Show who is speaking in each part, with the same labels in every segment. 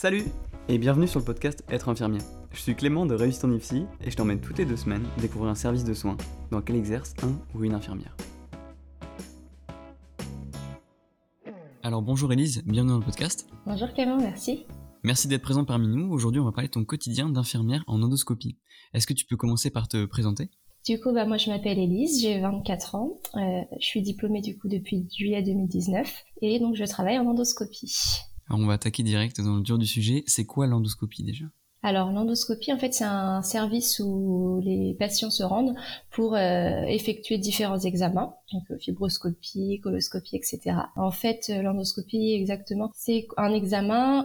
Speaker 1: Salut et bienvenue sur le podcast Être infirmier. Je suis Clément de Réussite en IFSI et je t'emmène toutes les deux semaines découvrir un service de soins dans lequel exerce un ou une infirmière. Alors bonjour Elise, bienvenue dans le podcast.
Speaker 2: Bonjour Clément, merci.
Speaker 1: Merci d'être présent parmi nous. Aujourd'hui on va parler de ton quotidien d'infirmière en endoscopie. Est-ce que tu peux commencer par te présenter?
Speaker 2: Du coup, bah, moi, je m'appelle Elise, j'ai 24 ans. Euh, je suis diplômée du coup depuis juillet 2019 et donc je travaille en endoscopie.
Speaker 1: On va attaquer direct dans le dur du sujet. C'est quoi l'endoscopie déjà?
Speaker 2: Alors l'endoscopie, en fait, c'est un service où les patients se rendent pour euh, effectuer différents examens, donc euh, fibroscopie, coloscopie, etc. En fait, euh, l'endoscopie, exactement, c'est un examen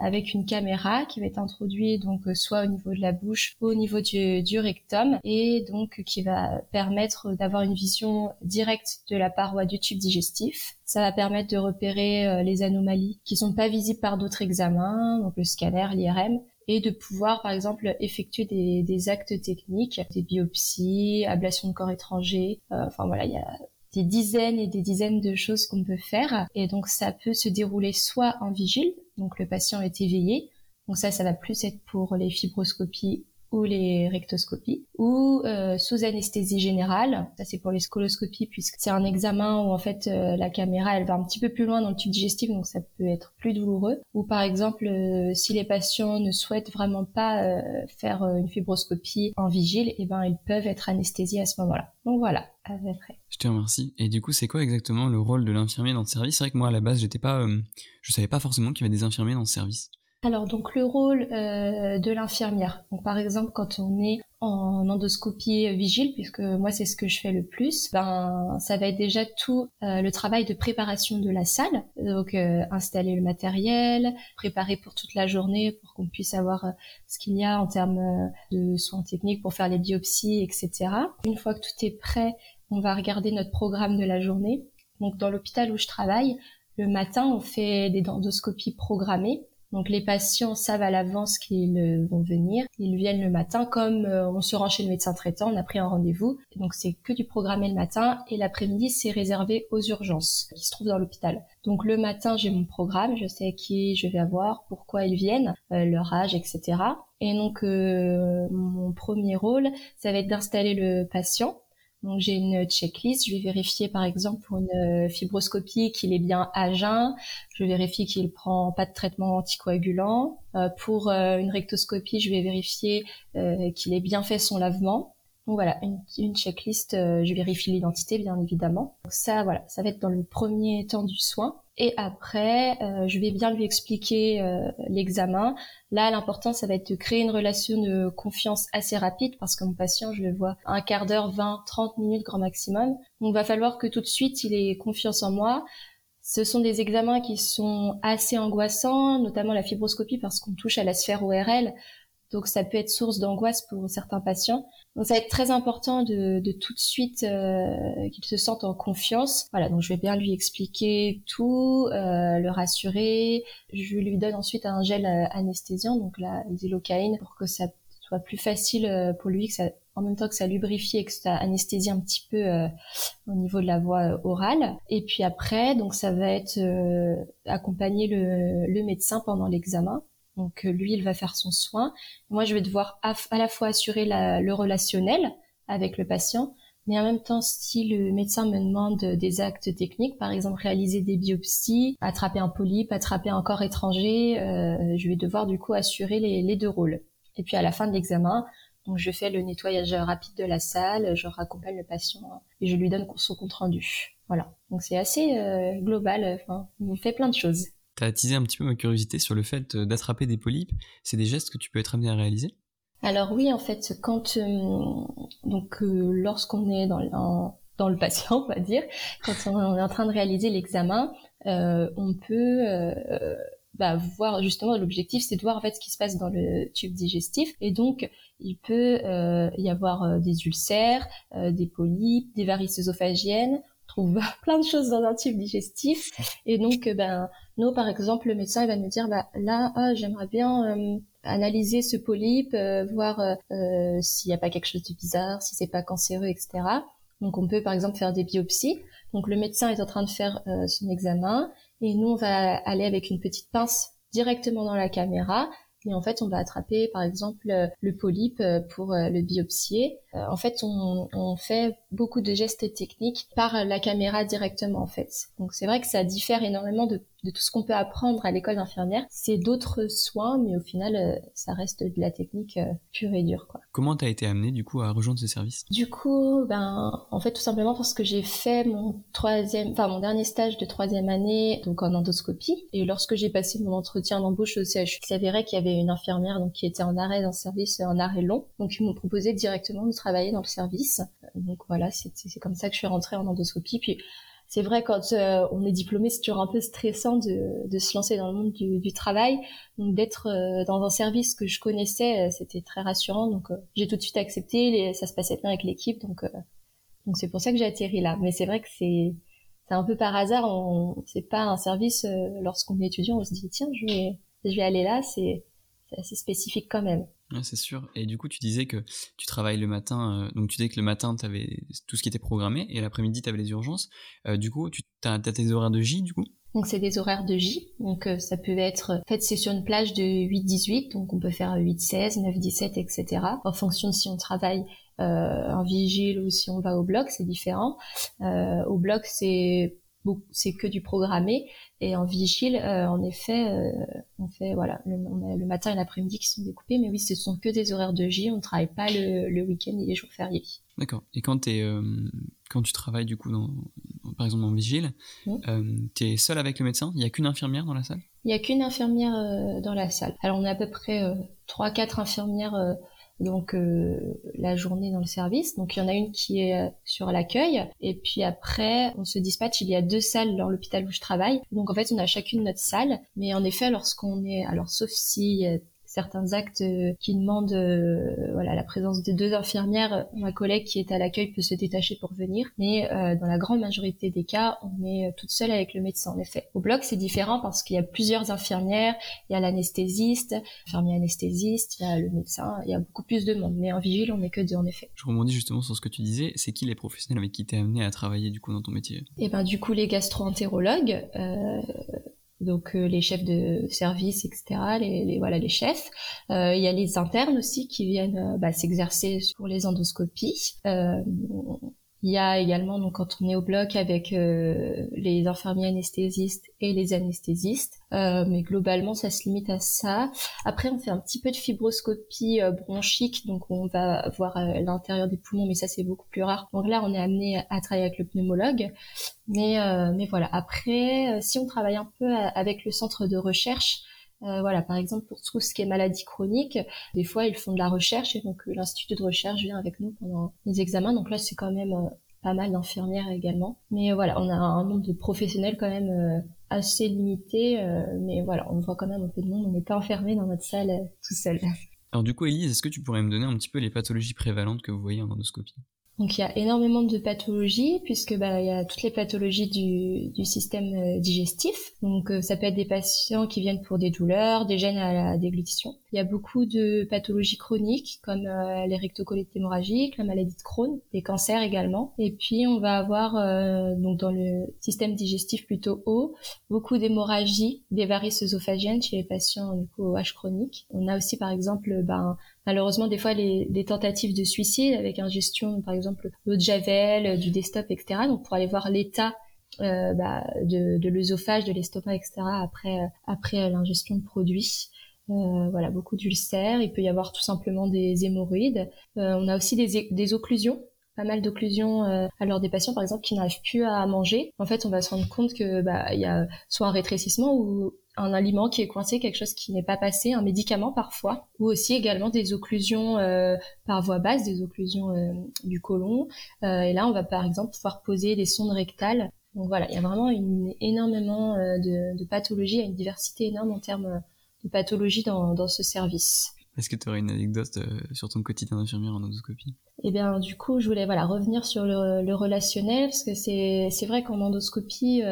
Speaker 2: avec une caméra qui va être introduite donc soit au niveau de la bouche, ou au niveau du, du rectum, et donc qui va permettre d'avoir une vision directe de la paroi du tube digestif. Ça va permettre de repérer les anomalies qui sont pas visibles par d'autres examens, donc le scanner, l'IRM, et de pouvoir par exemple effectuer des, des actes techniques, des biopsies, ablation de corps étrangers, euh, enfin voilà, il y a des dizaines et des dizaines de choses qu'on peut faire. Et donc ça peut se dérouler soit en vigile, donc le patient est éveillé, donc ça ça va plus être pour les fibroscopies ou les rectoscopies, ou euh, sous anesthésie générale. Ça c'est pour les scoloscopies puisque c'est un examen où en fait euh, la caméra elle va un petit peu plus loin dans le tube digestif donc ça peut être plus douloureux. Ou par exemple euh, si les patients ne souhaitent vraiment pas faire une fibroscopie en vigile, et eh ben ils peuvent être anesthésiés à ce moment-là. Donc voilà, à peu près.
Speaker 1: Je te remercie. Et du coup, c'est quoi exactement le rôle de l'infirmier dans le service? C'est vrai que moi à la base, j'étais pas, je savais pas forcément qu'il y avait des infirmiers dans ce service.
Speaker 2: Alors donc le rôle euh, de l'infirmière. Donc par exemple quand on est en endoscopie vigile, puisque moi c'est ce que je fais le plus, ben ça va être déjà tout euh, le travail de préparation de la salle, donc euh, installer le matériel, préparer pour toute la journée pour qu'on puisse avoir ce qu'il y a en termes de soins techniques pour faire les biopsies, etc. Une fois que tout est prêt, on va regarder notre programme de la journée. Donc dans l'hôpital où je travaille, le matin on fait des endoscopies programmées donc les patients savent à l'avance qu'ils euh, vont venir. Ils viennent le matin comme euh, on se rend chez le médecin traitant, on a pris un rendez-vous. Donc c'est que du programmé le matin et l'après-midi c'est réservé aux urgences qui se trouvent dans l'hôpital. Donc le matin j'ai mon programme, je sais qui je vais avoir, pourquoi ils viennent, euh, leur âge, etc. Et donc mon premier rôle, ça va être d'installer le patient donc j'ai une checklist, je vais vérifier par exemple pour une euh, fibroscopie qu'il est bien à jeun, je vérifie qu'il prend pas de traitement anticoagulant. Euh, pour euh, une rectoscopie, je vais vérifier qu'il ait bien fait son lavement. Donc voilà, une, une checklist, je vérifie l'identité bien évidemment. Donc ça voilà, ça va être dans le premier temps du soin. Et après, euh, je vais bien lui expliquer euh, l'examen. Là, l'important, ça va être de créer une relation de confiance assez rapide parce que mon patient, je le vois un quart d'heure, 20, 30 minutes grand maximum. Donc, il va falloir que tout de suite, il ait confiance en moi. Ce sont des examens qui sont assez angoissants, notamment la fibroscopie parce qu'on touche à la sphère ORL. Donc ça peut être source d'angoisse pour certains patients. Donc ça va être très important de, tout de suite euh, qu'il se sente en confiance. Voilà, donc je vais bien lui expliquer tout, euh, le rassurer. Je lui donne ensuite un gel euh, anesthésiant, donc la xylocaïne, pour que ça soit plus facile pour lui, que ça, en même temps que ça lubrifie et que ça anesthésie un petit peu au niveau de la voie orale. Et puis après, donc ça va être accompagner le médecin pendant l'examen. Donc euh, lui, il va faire son soin. Moi, je vais devoir à, la fois assurer le relationnel avec le patient, mais en même temps, si le médecin me demande des actes techniques, par exemple réaliser des biopsies, attraper un polype, attraper un corps étranger, euh, je vais devoir du coup assurer les, deux rôles. Et puis à la fin de l'examen, donc je fais le nettoyage rapide de la salle, je raccompagne le patient et je lui donne son compte rendu. Voilà. Donc c'est assez euh, global. Enfin, on fait plein de choses.
Speaker 1: T'as attisé un petit peu ma curiosité sur le fait euh, d'attraper des polypes. C'est des gestes que tu peux être amené à réaliser?
Speaker 2: Alors oui, en fait, quand euh, donc euh, lorsqu'on est dans, le patient, on va dire, quand on est en train de réaliser l'examen, on peut bah, voir justement l'objectif, c'est de voir en fait ce qui se passe dans le tube digestif, et donc il peut y avoir des ulcères, des polypes, des varices œsophagiennes trouve plein de choses dans un tube digestif. Et donc, ben, nous, par exemple, le médecin, il va nous dire, bah, là, ah, j'aimerais bien euh, analyser ce polype, euh, voir s'il n'y a pas quelque chose de bizarre, si c'est pas cancéreux, etc. Donc, on peut, par exemple, faire des biopsies. Donc, le médecin est en train de faire son examen et nous, on va aller avec une petite pince directement dans la caméra et en fait, on va attraper, par exemple, euh, le polype euh, pour euh, le biopsier. En fait, on, on, fait beaucoup de gestes techniques par la caméra directement, en fait. Donc, c'est vrai que ça diffère énormément de, de tout ce qu'on peut apprendre à l'école d'infirmière. C'est d'autres soins, mais au final, ça reste de la technique pure et dure, quoi.
Speaker 1: Comment t'as été amené, du coup, à rejoindre ce service?
Speaker 2: Du coup, ben, en fait, tout simplement parce que j'ai fait mon troisième, enfin, mon dernier stage de troisième année, donc en endoscopie. Et lorsque j'ai passé mon entretien d'embauche au CHU, il s'avérait qu'il y avait une infirmière donc qui était en arrêt dans le service, en arrêt long. Donc ils m'ont proposé directement de travailler dans le service. Donc voilà, c'est comme ça que je suis rentrée en endoscopie. Puis c'est vrai quand euh, on est diplômé, c'est toujours un peu stressant de, de, se lancer dans le monde du, du travail. Donc d'être euh, dans un service que je connaissais, euh, c'était très rassurant. Donc j'ai tout de suite accepté. Les, ça se passait bien avec l'équipe. Donc donc c'est pour ça que j'ai atterri là. Mais c'est vrai que c'est c'est un peu par hasard. On c'est pas un service lorsqu'on est étudiant, on se dit tiens je vais je vais aller là. C'est c'est assez spécifique quand même.
Speaker 1: C'est sûr. Et du coup, tu disais que tu travailles le matin, euh, donc tu disais que le matin, tu avais tout ce qui était programmé, et l'après-midi, tu avais les urgences. Euh, du coup, tu as, tes horaires de J, du coup?
Speaker 2: Donc c'est des horaires de J, donc euh, ça peut être, en fait c'est sur une plage de 8-18, donc on peut faire 8-16, 9-17, etc. En fonction de si on travaille en vigile ou si on va au bloc, c'est différent. au bloc c'est c'est que du programmé. Et en vigile euh, en effet euh, on fait voilà le, on a le matin et l'après-midi qui sont découpés. Mais oui ce sont que des horaires de J. On ne travaille pas le, le week-end et les jours fériés.
Speaker 1: D'accord. Et quand es, euh, quand tu travailles du coup dans, par exemple en vigile tu es seul avec le médecin? Il y a qu'une infirmière dans la salle?
Speaker 2: Il y a qu'une infirmière dans la salle. Alors on a à peu près trois quatre infirmières donc euh, la journée dans le service. Donc il y en a une qui est euh, sur l'accueil et puis après on se dispatche. Il y a deux salles dans l'hôpital où je travaille. Donc en fait on a chacune notre salle. Mais en effet lorsqu'on est alors sauf si certains actes euh, qui demandent euh, voilà la présence de deux infirmières. Ma collègue qui est à l'accueil peut se détacher pour venir, mais euh, dans la grande majorité des cas, on est toute seule avec le médecin. En effet, au bloc c'est différent parce qu'il y a plusieurs infirmières, il y a l'anesthésiste, l'infirmier anesthésiste, il y a le médecin, il y a beaucoup plus de monde. Mais en vigile, on n'est que deux en effet.
Speaker 1: Je rebondis justement sur ce que tu disais. C'est qui les professionnels avec qui t'es amené à travailler du coup dans ton métier?
Speaker 2: Et eh ben du coup les gastro-entérologues. Euh, donc euh, les chefs de service, etc., les, les voilà les chefs. Euh, il y a les internes aussi qui viennent euh, bah, s'exercer sur les endoscopies. Il y a également, donc, quand on est au bloc avec euh, les infirmiers anesthésistes et les anesthésistes, euh, mais globalement, ça se limite à ça. Après, on fait un petit peu de fibroscopie euh, bronchique, donc on va voir l'intérieur des poumons, mais ça, c'est beaucoup plus rare. Donc là, on est amené à travailler avec le pneumologue. Mais, mais voilà, après, si on travaille un peu avec le centre de recherche, euh, voilà, par exemple pour tout ce qui est maladie chronique, des fois ils font de la recherche et donc euh, l'institut de recherche vient avec nous pendant les examens. Donc là c'est quand même euh, pas mal d'infirmières également. Mais voilà, on a un nombre de professionnels quand même assez limité, mais voilà, on voit quand même un peu de monde. On n'est pas enfermé dans notre salle tout seul.
Speaker 1: Alors du coup, Elise, est-ce que tu pourrais me donner un petit peu les pathologies prévalentes que vous voyez en endoscopie?
Speaker 2: Donc il y a énormément de pathologies puisque bah il y a toutes les pathologies du, du système euh, digestif. Donc euh, ça peut être des patients qui viennent pour des douleurs, des gènes à la déglutition. Il y a beaucoup de pathologies chroniques comme euh, les rectocolites hémorragiques, la maladie de Crohn, les cancers également. Et puis on va avoir donc dans le système digestif plutôt haut beaucoup d'hémorragies, des varices œsophagiennes chez les patients du coup au H chronique. On a aussi par exemple ben malheureusement des fois les, des tentatives de suicide avec ingestion par exemple d'eau de javel, du desktop, etc. Donc pour aller voir l'état euh, bah, de, de l'œsophage, de l'estomac, etc. après euh, après l'ingestion de produits. Euh, voilà, beaucoup d'ulcères. Il peut y avoir tout simplement des hémorroïdes. Euh, on a aussi des, des occlusions pas mal d'occlusions euh, alors des patients par exemple qui n'arrivent plus à manger en fait on va se rendre compte que bah il y a soit un rétrécissement ou un aliment qui est coincé, quelque chose qui n'est pas passé, un médicament parfois, ou aussi également des occlusions euh, par voie basse, des occlusions euh, du côlon. Euh, et là, on va par exemple pouvoir poser des sondes rectales. Donc voilà, il y a vraiment une, énormément de, de pathologies, il y a une diversité énorme en termes de pathologies dans, dans ce service.
Speaker 1: Est-ce que tu aurais une anecdote sur ton quotidien d'infirmière en endoscopie?
Speaker 2: Eh bien, du coup, je voulais voilà revenir sur le, le relationnel parce que c'est vrai qu'en endoscopie,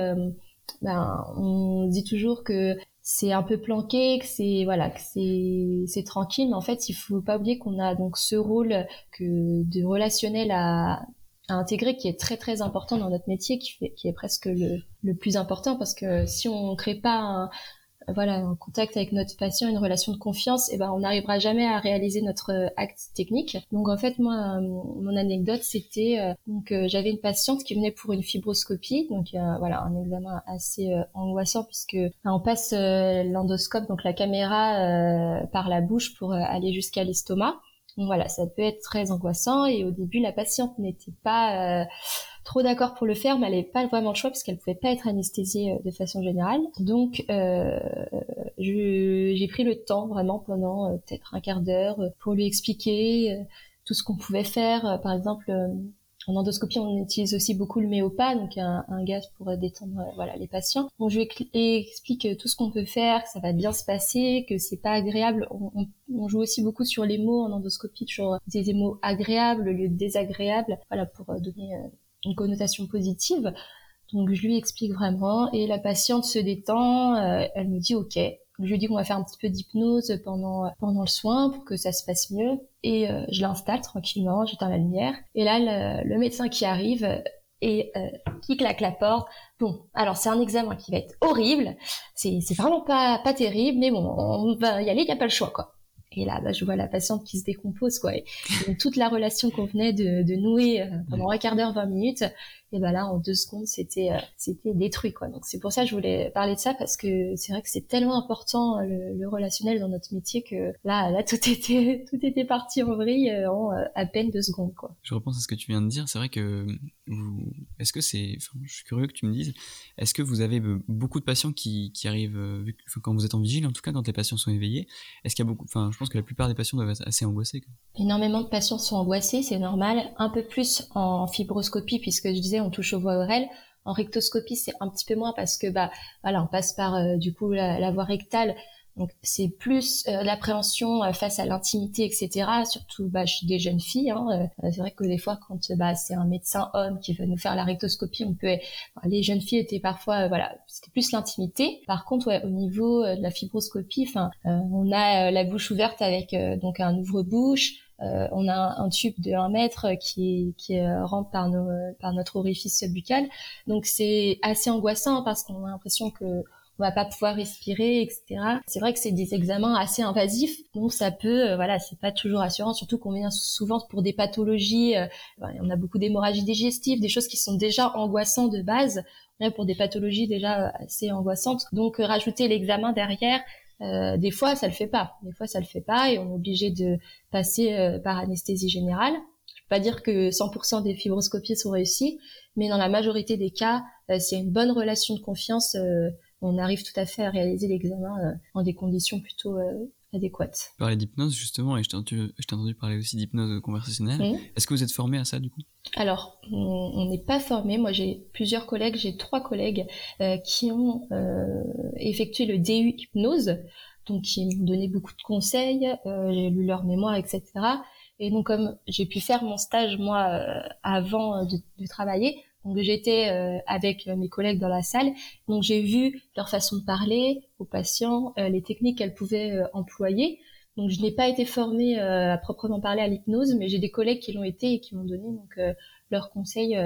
Speaker 2: ben, on dit toujours que c'est un peu planqué, que c'est voilà, que c'est c'est tranquille, mais en fait, il faut pas oublier qu'on a donc ce rôle que de relationnel à, à intégrer qui est très très important dans notre métier, qui fait qui est presque le, le plus important parce que si on crée pas un, voilà en contact avec notre patient, une relation de confiance, et eh ben on n'arrivera jamais à réaliser notre acte technique. Donc en fait moi mon anecdote c'était donc j'avais une patiente qui venait pour une fibroscopie, donc voilà un examen assez angoissant puisque on passe l'endoscope donc la caméra par la bouche pour aller jusqu'à l'estomac. Donc voilà, ça peut être très angoissant et au début la patiente n'était pas euh, trop d'accord pour le faire, mais elle n'avait pas vraiment le choix parce qu'elle pouvait pas être anesthésiée euh, de façon générale. Donc euh, j'ai pris le temps vraiment pendant euh, peut-être un quart d'heure pour lui expliquer tout ce qu'on pouvait faire. Par exemple, en endoscopie, on utilise aussi beaucoup le méopa, donc un, gaz pour détendre euh, voilà les patients. On je lui explique tout ce qu'on peut faire, que ça va bien se passer, que c'est pas agréable. On, joue aussi beaucoup sur les mots en endoscopie, toujours des mots agréables au lieu de désagréables, voilà pour euh, donner euh, une connotation positive. Donc je lui explique vraiment et la patiente se détend, elle me dit ok, je lui dis qu'on va faire un petit peu d'hypnose pendant pendant le soin pour que ça se passe mieux. Et euh, je l'installe tranquillement, j'éteins la lumière. Et là, le, médecin qui arrive et euh, qui claque la porte. Bon, alors c'est un examen qui va être horrible. C'est c'est vraiment pas pas terrible, mais bon, on va y aller, il y a pas le choix quoi. Et là, bah, je vois la patiente qui se décompose, quoi. Et, toute la relation qu'on venait de, de nouer euh, pendant un quart d'heure, 20 minutes, et ben là en deux secondes c'était euh, c'était détruit quoi. Donc c'est pour ça que je voulais parler de ça parce que c'est vrai que c'est tellement important euh, le, relationnel dans notre métier que là là tout était tout était parti en vrille euh, en à peine deux secondes quoi.
Speaker 1: Je repense à ce que tu viens de dire. C'est vrai que vous est-ce que c'est enfin, je suis curieux que tu me dises est-ce que vous avez beaucoup de patients qui, qui arrivent quand vous êtes en vigile en tout cas quand les patients sont éveillés est-ce qu'il y a beaucoup enfin je pense que la plupart des patients doivent être assez angoissés quoi.
Speaker 2: énormément de patients sont angoissés c'est normal. Un peu plus en fibroscopie puisque je disais on touche aux voies orales. En rectoscopie, c'est un petit peu moins parce que bah voilà, on passe par euh, du coup la, voie rectale. Donc c'est plus euh, l'appréhension euh, face à l'intimité, etc. Surtout bah, chez des jeunes filles. Hein, c'est vrai que des fois, quand bah, c'est un médecin homme qui veut nous faire la rectoscopie, on peut. les jeunes filles étaient parfois, voilà, c'était plus l'intimité. Par contre, ouais, au niveau de la fibroscopie, enfin, on a la bouche ouverte avec donc un ouvre-bouche. Euh, on a un, tube de 1 mètre qui, qui rentre par, nos, par notre orifice buccal. Donc c'est assez angoissant parce qu'on a l'impression que on va pas pouvoir respirer, etc. C'est vrai que c'est des examens assez invasifs, donc ça peut, euh, voilà, c'est pas toujours assurant, surtout qu'on vient souvent pour des pathologies. Euh, on a beaucoup d'hémorragies digestives, des choses qui sont déjà angoissantes de base, pour des pathologies déjà assez angoissantes. Donc rajouter l'examen derrière, euh, des fois, ça le fait pas. Des fois, ça le fait pas et on est obligé de passer euh, par anesthésie générale. Je peux pas dire que 100% des fibroscopies sont réussies, mais dans la majorité des cas, euh, a une bonne relation de confiance, on arrive tout à fait à réaliser l'examen en des conditions plutôt adéquate.
Speaker 1: Tu parlais d'hypnose justement, et je t'ai entendu, parler aussi d'hypnose conversationnelle. Est-ce que vous êtes formé à ça du coup?
Speaker 2: Alors, on n'est pas formé. Moi, j'ai plusieurs collègues, j'ai trois collègues euh, qui ont euh, effectué le DU hypnose, donc qui m'ont donné beaucoup de conseils. Euh, j'ai lu leur mémoire, etc. Et donc, comme j'ai pu faire mon stage moi avant de, de travailler, donc j'étais euh, avec mes collègues dans la salle, donc j'ai vu leur façon de parler aux patients, euh, les techniques qu'elles pouvaient euh, employer. Donc je n'ai pas été formée à proprement parler à l'hypnose, mais j'ai des collègues qui l'ont été et qui m'ont donné donc leurs conseils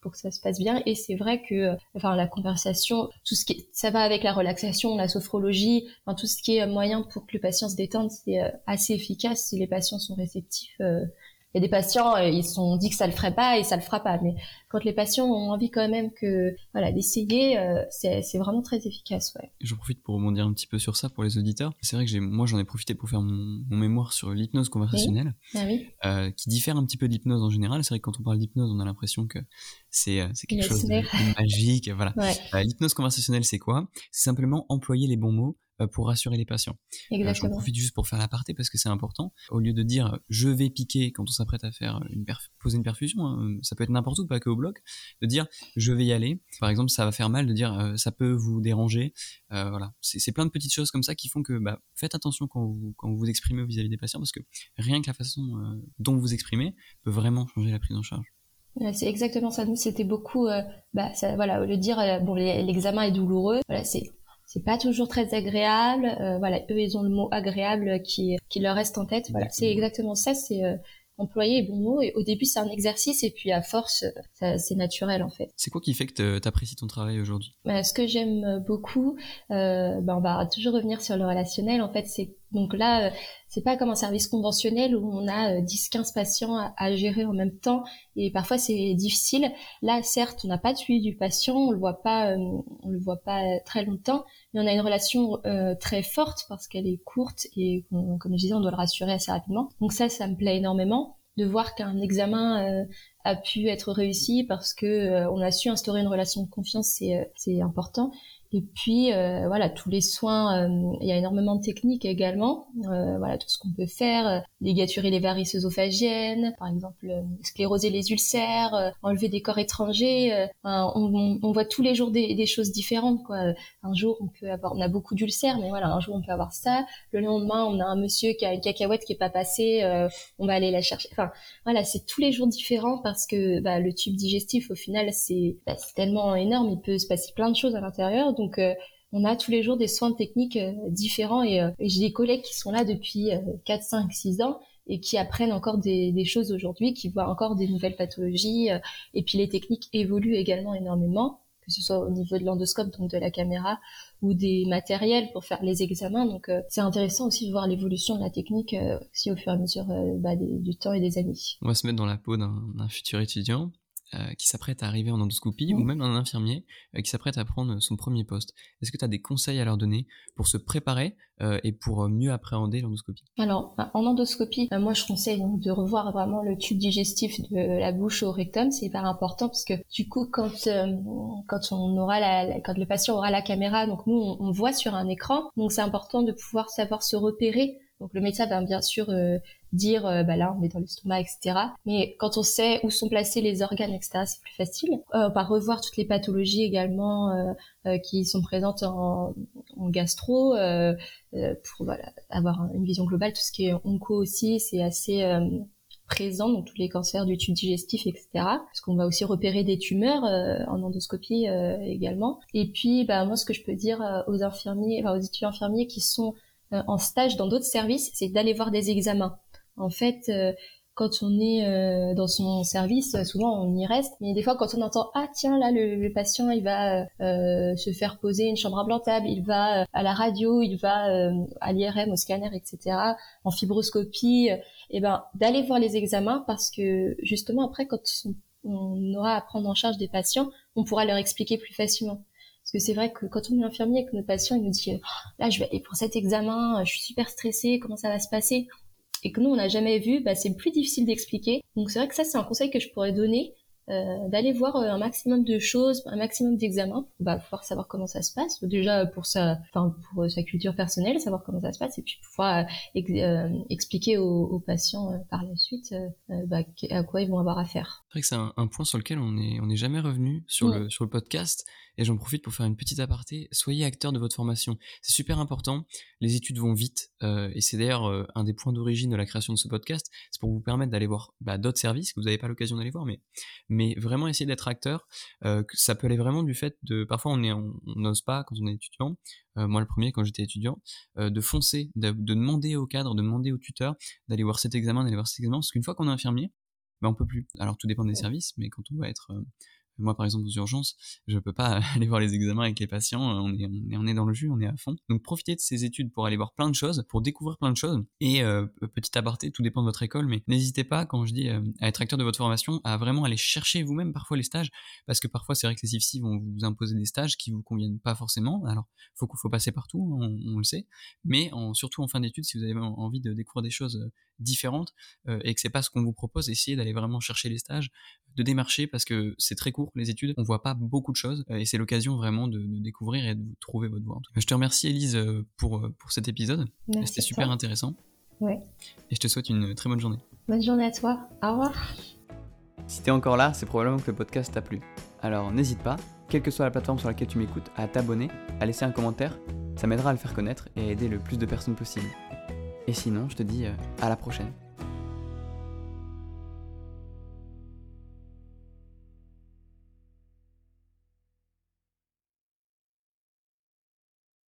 Speaker 2: pour que ça se passe bien. Et c'est vrai que, enfin, la conversation, tout ce qui, ça va avec la relaxation, la sophrologie, enfin, tout ce qui est moyen pour que le patient se détende, c'est assez efficace si les patients sont réceptifs il y a des patients, euh, ils se sont dit que ça le ferait pas et ça le fera pas. Mais quand les patients ont envie quand même que, voilà, d'essayer, euh, c'est vraiment très efficace, ouais.
Speaker 1: J'en profite pour rebondir un petit peu sur ça pour les auditeurs. C'est vrai que j'ai, moi, j'en ai profité pour faire mon, mémoire sur l'hypnose conversationnelle,
Speaker 2: ah oui.
Speaker 1: euh, qui diffère un petit peu de l'hypnose en général. C'est vrai que quand on parle d'hypnose, on a l'impression que c'est, quelque chose de, magique, voilà. l'hypnose conversationnelle, c'est quoi? C'est simplement employer les bons mots pour rassurer les patients.
Speaker 2: Euh, Exactement.
Speaker 1: J'en profite juste pour faire l'aparté parce que c'est important. Au lieu de dire je vais piquer quand on s'apprête à faire une poser une perfusion, hein, ça peut être n'importe où, pas que au bloc, de dire je vais y aller. Par exemple, ça va faire mal de dire euh, ça peut vous déranger. voilà, c'est plein de petites choses comme ça qui font que bah, faites attention quand vous quand vous, vous exprimez vis-à-vis des patients parce que rien que la façon dont vous vous exprimez peut vraiment changer la prise en charge.
Speaker 2: C'est exactement ça. Nous, c'était beaucoup, bah, ça, voilà, au lieu de dire, bon, l'examen est douloureux, voilà, c'est c'est pas toujours très agréable. Euh, voilà, eux ils ont le mot agréable qui qui leur reste en tête. Voilà, c'est exactement ça. C'est euh, employer les bons mots. Et au début, c'est un exercice, et puis à force, c'est naturel en fait.
Speaker 1: C'est quoi qui fait que tu apprécies ton travail aujourd'hui?
Speaker 2: Bah, Ce que j'aime beaucoup, euh, bah, on va toujours revenir sur le relationnel. En fait, c'est donc là, euh, c'est pas comme un service conventionnel où on a 10-15 euh, patients à, gérer en même temps et parfois c'est difficile. Là, certes, on n'a pas de suivi du patient, on le voit pas, euh, on le voit pas très longtemps, on a une relation très forte parce qu'elle est courte et comme je disais, on doit le rassurer assez rapidement. Donc ça, ça me plaît énormément de voir qu'un examen a pu être réussi parce que on a su instaurer une relation de confiance, c'est important. Et puis euh, voilà, tous les soins, euh, il y a énormément de techniques également. Euh, voilà, tout ce qu'on peut faire, ligaturer les varices œsophagiennes, par exemple scléroser les ulcères, enlever des corps étrangers. on, on, voit tous les jours des, des, choses différentes. Quoi. Un jour, on peut avoir, on a beaucoup d'ulcères, mais voilà, un jour on peut avoir ça. Le lendemain, on a un monsieur qui a une cacahuète qui est pas passée, on va aller la chercher. Enfin, voilà, c'est tous les jours différents parce que bah, le tube digestif, au final, c'est bah, tellement énorme, il peut se passer plein de choses à l'intérieur. Donc, euh, on a tous les jours des soins techniques euh, différents euh, et, j'ai des collègues qui sont là depuis 4, 5, 6 ans et qui apprennent encore des, choses aujourd'hui, qui voient encore des nouvelles pathologies. et puis les techniques évoluent également énormément, que ce soit au niveau de l'endoscope, donc de la caméra, ou des matériels pour faire les examens. Donc c'est intéressant aussi de voir l'évolution de la technique aussi au fur et à mesure bah, du temps et des années.
Speaker 1: On va se mettre dans la peau d'un futur étudiant. Euh, qui s'apprête à arriver en endoscopie ou même un infirmier euh, qui s'apprête à prendre son premier poste. Est-ce que tu as des conseils à leur donner pour se préparer euh, et pour mieux appréhender l'endoscopie?
Speaker 2: Alors, bah, en endoscopie, moi je conseille donc de revoir vraiment le tube digestif de la bouche au rectum, c'est hyper important parce que du coup quand quand on aura la, quand le patient aura la caméra, donc nous on, on voit sur un écran, donc c'est important de pouvoir savoir se repérer donc le médecin va bien sûr euh, dire, euh, bah là on est dans l'estomac, etc. Mais quand on sait où sont placés les organes, etc., c'est plus facile. Euh, on va revoir toutes les pathologies également euh, qui sont présentes en, en gastro pour voilà, avoir une vision globale. Tout ce qui est onco aussi, c'est assez présent, donc tous les cancers du tube digestif, etc. Parce qu'on va aussi repérer des tumeurs en endoscopie également. Et puis, bah, moi, ce que je peux dire aux infirmiers, enfin, aux étudiants infirmiers qui sont euh, en stage dans d'autres services, c'est d'aller voir des examens. En fait, euh, quand on est euh, dans son service, souvent on y reste, mais des fois quand on entend ah tiens là le, patient il va se faire poser une chambre implantable, il va à la radio, il va à l'IRM, au scanner, etc. En fibroscopie, et eh ben d'aller voir les examens parce que justement après quand on aura à prendre en charge des patients, on pourra leur expliquer plus facilement. Parce que c'est vrai que quand on est infirmier avec notre patient, il nous dit là je vais aller pour cet examen, je suis super stressée, comment ça va se passer? Et que nous on n'a jamais vu, bah, c'est plus difficile d'expliquer. Donc c'est vrai que ça c'est un conseil que je pourrais donner euh, d'aller voir euh, un maximum de choses, un maximum d'examens, pour bah, pouvoir savoir comment ça se passe. Déjà pour sa, enfin pour euh, sa culture personnelle, savoir comment ça se passe, et puis pouvoir expliquer aux, patients par la suite bah, à quoi ils vont avoir affaire.
Speaker 1: C'est vrai que c'est un, point sur lequel on n'est on est jamais revenu sur le sur le podcast, et j'en profite pour faire une petite aparté. Soyez acteur de votre formation, c'est super important. Les études vont vite, et c'est d'ailleurs un des points d'origine de la création de ce podcast. C'est pour vous permettre d'aller voir bah, d'autres services que vous n'avez pas l'occasion d'aller voir, mais mais vraiment essayer d'être acteur. Euh, ça peut aller vraiment du fait de, parfois on est, on n'ose pas quand on est étudiant. Euh, moi le premier quand j'étais étudiant, euh, de foncer, de, demander au cadre, de demander au tuteur d'aller voir cet examen, d'aller voir cet examen, parce qu'une fois qu'on est infirmier, ben on peut plus. Alors tout dépend des services, mais quand on va être moi, par exemple, aux urgences, je peux pas aller voir les examens avec les patients. On est, on est, dans le jus, on est à fond. Donc, profitez de ces études pour aller voir plein de choses, pour découvrir plein de choses. Et euh, petit aparté, tout dépend de votre école, mais n'hésitez pas, quand je dis euh, à être acteur de votre formation, à vraiment aller chercher vous-même parfois les stages, parce que parfois, c'est vrai que les IFSI vont vous imposer des stages qui vous conviennent pas forcément. Alors, faut faut passer partout, on, on le sait. Mais surtout en fin d'études, si vous avez envie de découvrir des choses euh, différentes euh, et que c'est pas ce qu'on vous propose, essayez d'aller vraiment chercher les stages, de démarcher parce que c'est très court les études, on voit pas beaucoup de choses euh, et c'est l'occasion vraiment de, découvrir et de trouver votre voie. Je te remercie Elise euh, pour, pour cet épisode, c'était super intéressant.
Speaker 2: Ouais.
Speaker 1: Et je te souhaite une très bonne journée.
Speaker 2: Bonne journée à toi, au revoir.
Speaker 1: Si t'es encore là, c'est probablement que le podcast t'a plu. Alors n'hésite pas, quelle que soit la plateforme sur laquelle tu m'écoutes, à t'abonner, à laisser un commentaire, ça m'aidera à le faire connaître et à aider le plus de personnes possible. Et sinon, je te dis euh, à la prochaine.